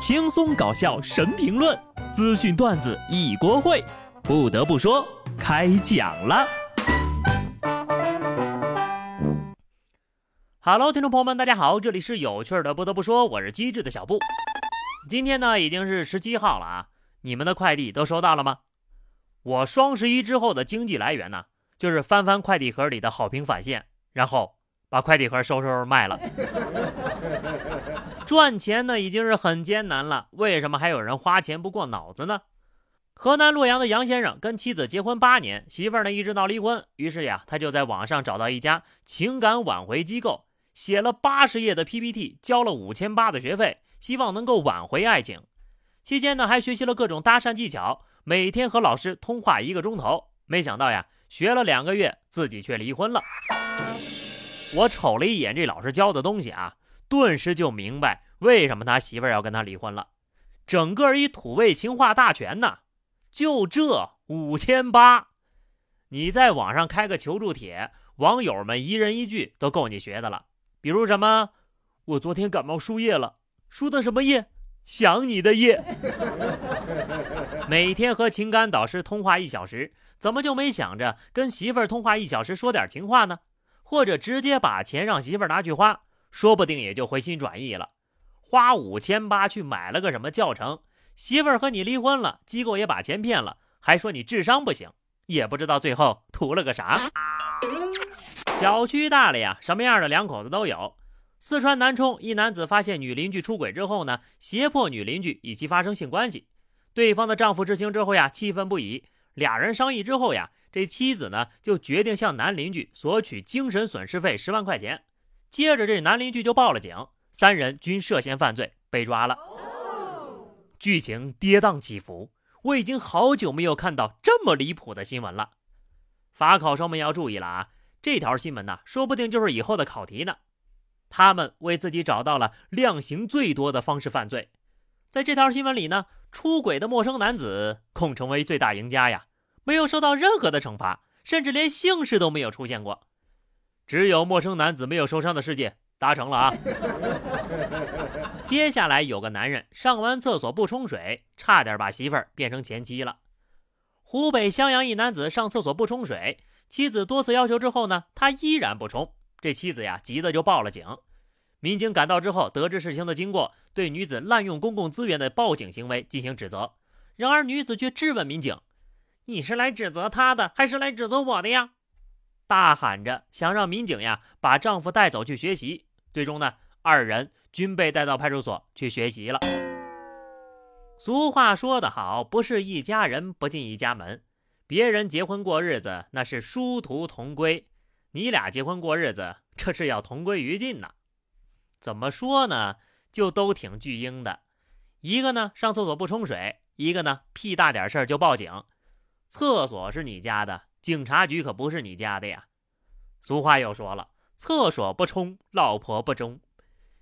轻松搞笑神评论，资讯段子一锅烩。不得不说，开讲了。Hello，听众朋友们，大家好，这里是有趣的。不得不说，我是机智的小布。今天呢，已经是十七号了啊，你们的快递都收到了吗？我双十一之后的经济来源呢，就是翻翻快递盒里的好评返现，然后把快递盒收收卖了。赚钱呢已经是很艰难了，为什么还有人花钱不过脑子呢？河南洛阳的杨先生跟妻子结婚八年，媳妇儿呢一直闹离婚，于是呀，他就在网上找到一家情感挽回机构，写了八十页的 PPT，交了五千八的学费，希望能够挽回爱情。期间呢，还学习了各种搭讪技巧。每天和老师通话一个钟头，没想到呀，学了两个月，自己却离婚了。我瞅了一眼这老师教的东西啊，顿时就明白为什么他媳妇儿要跟他离婚了。整个一土味情话大全呐，就这五千八，你在网上开个求助帖，网友们一人一句都够你学的了。比如什么，我昨天感冒输液了，输的什么液？想你的夜，每天和情感导师通话一小时，怎么就没想着跟媳妇儿通话一小时说点情话呢？或者直接把钱让媳妇儿拿去花，说不定也就回心转意了。花五千八去买了个什么教程，媳妇儿和你离婚了，机构也把钱骗了，还说你智商不行，也不知道最后图了个啥。小区大了呀，什么样的两口子都有。四川南充一男子发现女邻居出轨之后呢，胁迫女邻居与其发生性关系。对方的丈夫知情之后呀，气愤不已。俩人商议之后呀，这妻子呢就决定向男邻居索取精神损失费十万块钱。接着这男邻居就报了警，三人均涉嫌犯罪，被抓了。剧情跌宕起伏，我已经好久没有看到这么离谱的新闻了。法考生们要注意了啊，这条新闻呢，说不定就是以后的考题呢。他们为自己找到了量刑最多的方式犯罪，在这条新闻里呢，出轨的陌生男子恐成为最大赢家呀，没有受到任何的惩罚，甚至连姓氏都没有出现过，只有陌生男子没有受伤的世界达成了啊！接下来有个男人上完厕所不冲水，差点把媳妇儿变成前妻了。湖北襄阳一男子上厕所不冲水，妻子多次要求之后呢，他依然不冲。这妻子呀，急得就报了警。民警赶到之后，得知事情的经过，对女子滥用公共资源的报警行为进行指责。然而，女子却质问民警：“你是来指责他的，还是来指责我的呀？”大喊着想让民警呀把丈夫带走去学习。最终呢，二人均被带到派出所去学习了。俗话说得好，不是一家人不进一家门。别人结婚过日子，那是殊途同归。你俩结婚过日子，这是要同归于尽呐？怎么说呢？就都挺巨婴的。一个呢上厕所不冲水，一个呢屁大点事儿就报警。厕所是你家的，警察局可不是你家的呀。俗话又说了，厕所不冲，老婆不忠。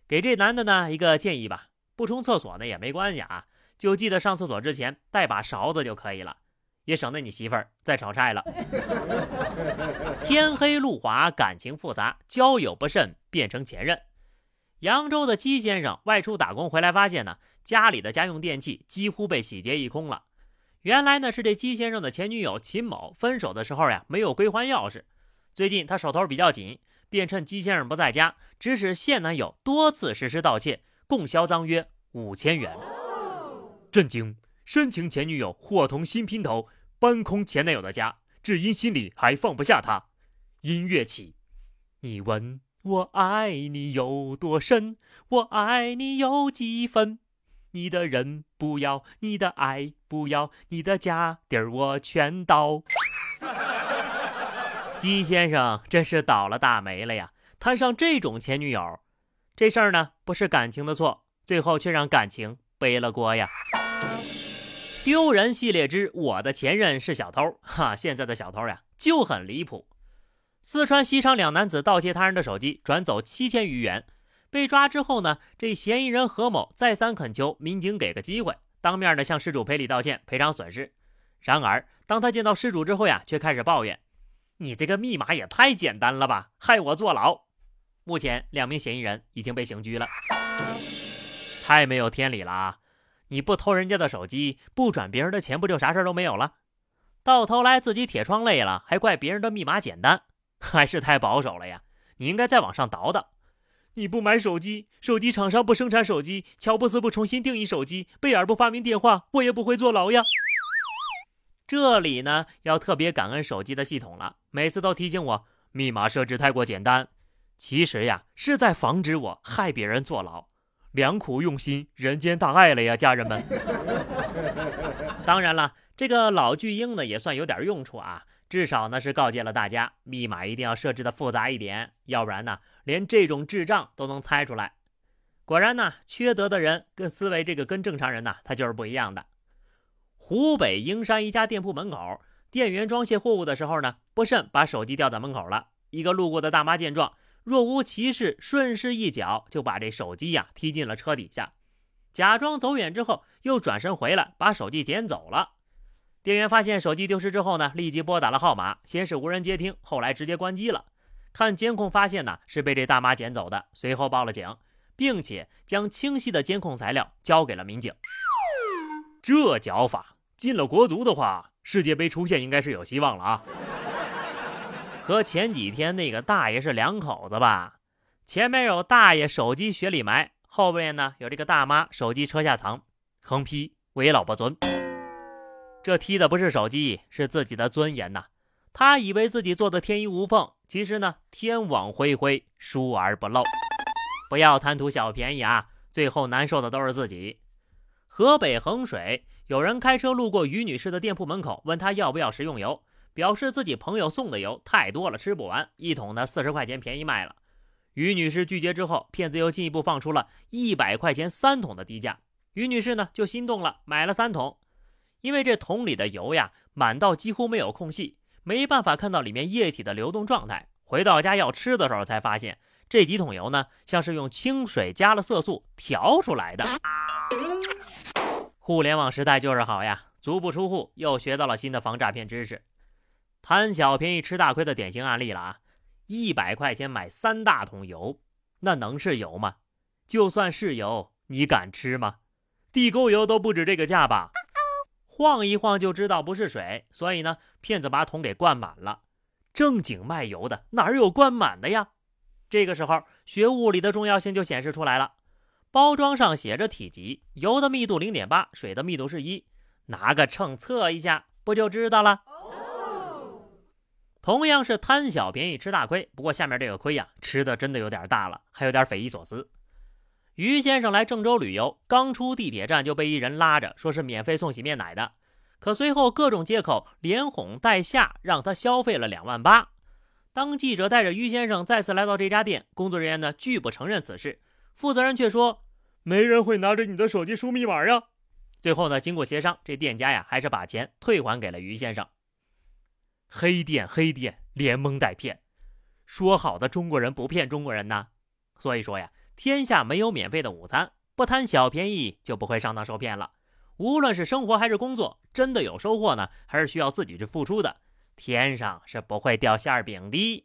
给这男的呢一个建议吧，不冲厕所呢也没关系啊，就记得上厕所之前带把勺子就可以了。也省得你媳妇儿再炒菜了。天黑路滑，感情复杂，交友不慎变成前任。扬州的姬先生外出打工回来，发现呢家里的家用电器几乎被洗劫一空了。原来呢是这姬先生的前女友秦某分手的时候呀没有归还钥匙。最近他手头比较紧，便趁姬先生不在家，指使现男友多次实施盗窃，共销赃约五千元。震惊！深情前女友伙同新姘头。搬空前男友的家，只因心里还放不下他。音乐起，你问我爱你有多深，我爱你有几分？你的人不要，你的爱不要，你的家底儿我全倒。姬先生真是倒了大霉了呀！摊上这种前女友，这事儿呢不是感情的错，最后却让感情背了锅呀。丢人系列之我的前任是小偷，哈！现在的小偷呀就很离谱。四川西昌两男子盗窃他人的手机，转走七千余元，被抓之后呢，这嫌疑人何某再三恳求民警给个机会，当面呢向失主赔礼道歉，赔偿损失。然而，当他见到失主之后呀，却开始抱怨：“你这个密码也太简单了吧，害我坐牢。”目前，两名嫌疑人已经被刑拘了。太没有天理了啊！你不偷人家的手机，不转别人的钱，不就啥事都没有了？到头来自己铁窗累了，还怪别人的密码简单，还是太保守了呀！你应该再往上倒倒。你不买手机，手机厂商不生产手机，乔布斯不重新定义手机，贝尔不发明电话，我也不会坐牢呀。这里呢，要特别感恩手机的系统了，每次都提醒我密码设置太过简单。其实呀，是在防止我害别人坐牢，良苦用心，人间大爱了呀，家人们。当然了，这个老巨婴呢，也算有点用处啊。至少呢是告诫了大家，密码一定要设置的复杂一点，要不然呢，连这种智障都能猜出来。果然呢，缺德的人跟思维这个跟正常人呢，他就是不一样的。湖北英山一家店铺门口，店员装卸货物的时候呢，不慎把手机掉在门口了。一个路过的大妈见状，若无其事，顺势一脚就把这手机呀踢进了车底下，假装走远之后，又转身回来把手机捡走了。店员发现手机丢失之后呢，立即拨打了号码，先是无人接听，后来直接关机了。看监控发现呢，是被这大妈捡走的，随后报了警，并且将清晰的监控材料交给了民警。这脚法进了国足的话，世界杯出线应该是有希望了啊！和前几天那个大爷是两口子吧？前面有大爷手机雪里埋，后面呢有这个大妈手机车下藏，横批为老婆尊。这踢的不是手机，是自己的尊严呐！他以为自己做的天衣无缝，其实呢，天网恢恢，疏而不漏。不要贪图小便宜啊，最后难受的都是自己。河北衡水有人开车路过于女士的店铺门口，问她要不要食用油，表示自己朋友送的油太多了，吃不完，一桶呢四十块钱便宜卖了。于女士拒绝之后，骗子又进一步放出了一百块钱三桶的低价，于女士呢就心动了，买了三桶。因为这桶里的油呀，满到几乎没有空隙，没办法看到里面液体的流动状态。回到家要吃的时候，才发现这几桶油呢，像是用清水加了色素调出来的。互联网时代就是好呀，足不出户又学到了新的防诈骗知识，贪小便宜吃大亏的典型案例了啊！一百块钱买三大桶油，那能是油吗？就算是油，你敢吃吗？地沟油都不止这个价吧？晃一晃就知道不是水，所以呢，骗子把桶给灌满了。正经卖油的哪有灌满的呀？这个时候，学物理的重要性就显示出来了。包装上写着体积，油的密度零点八，水的密度是一，拿个秤测一下，不就知道了？同样是贪小便宜吃大亏，不过下面这个亏呀，吃的真的有点大了，还有点匪夷所思。于先生来郑州旅游，刚出地铁站就被一人拉着，说是免费送洗面奶的。可随后各种借口连哄带吓，让他消费了两万八。当记者带着于先生再次来到这家店，工作人员呢拒不承认此事，负责人却说没人会拿着你的手机输密码呀。最后呢，经过协商，这店家呀还是把钱退还给了于先生。黑店黑店连蒙带骗，说好的中国人不骗中国人呢？所以说呀。天下没有免费的午餐，不贪小便宜就不会上当受骗了。无论是生活还是工作，真的有收获呢，还是需要自己去付出的。天上是不会掉馅饼的。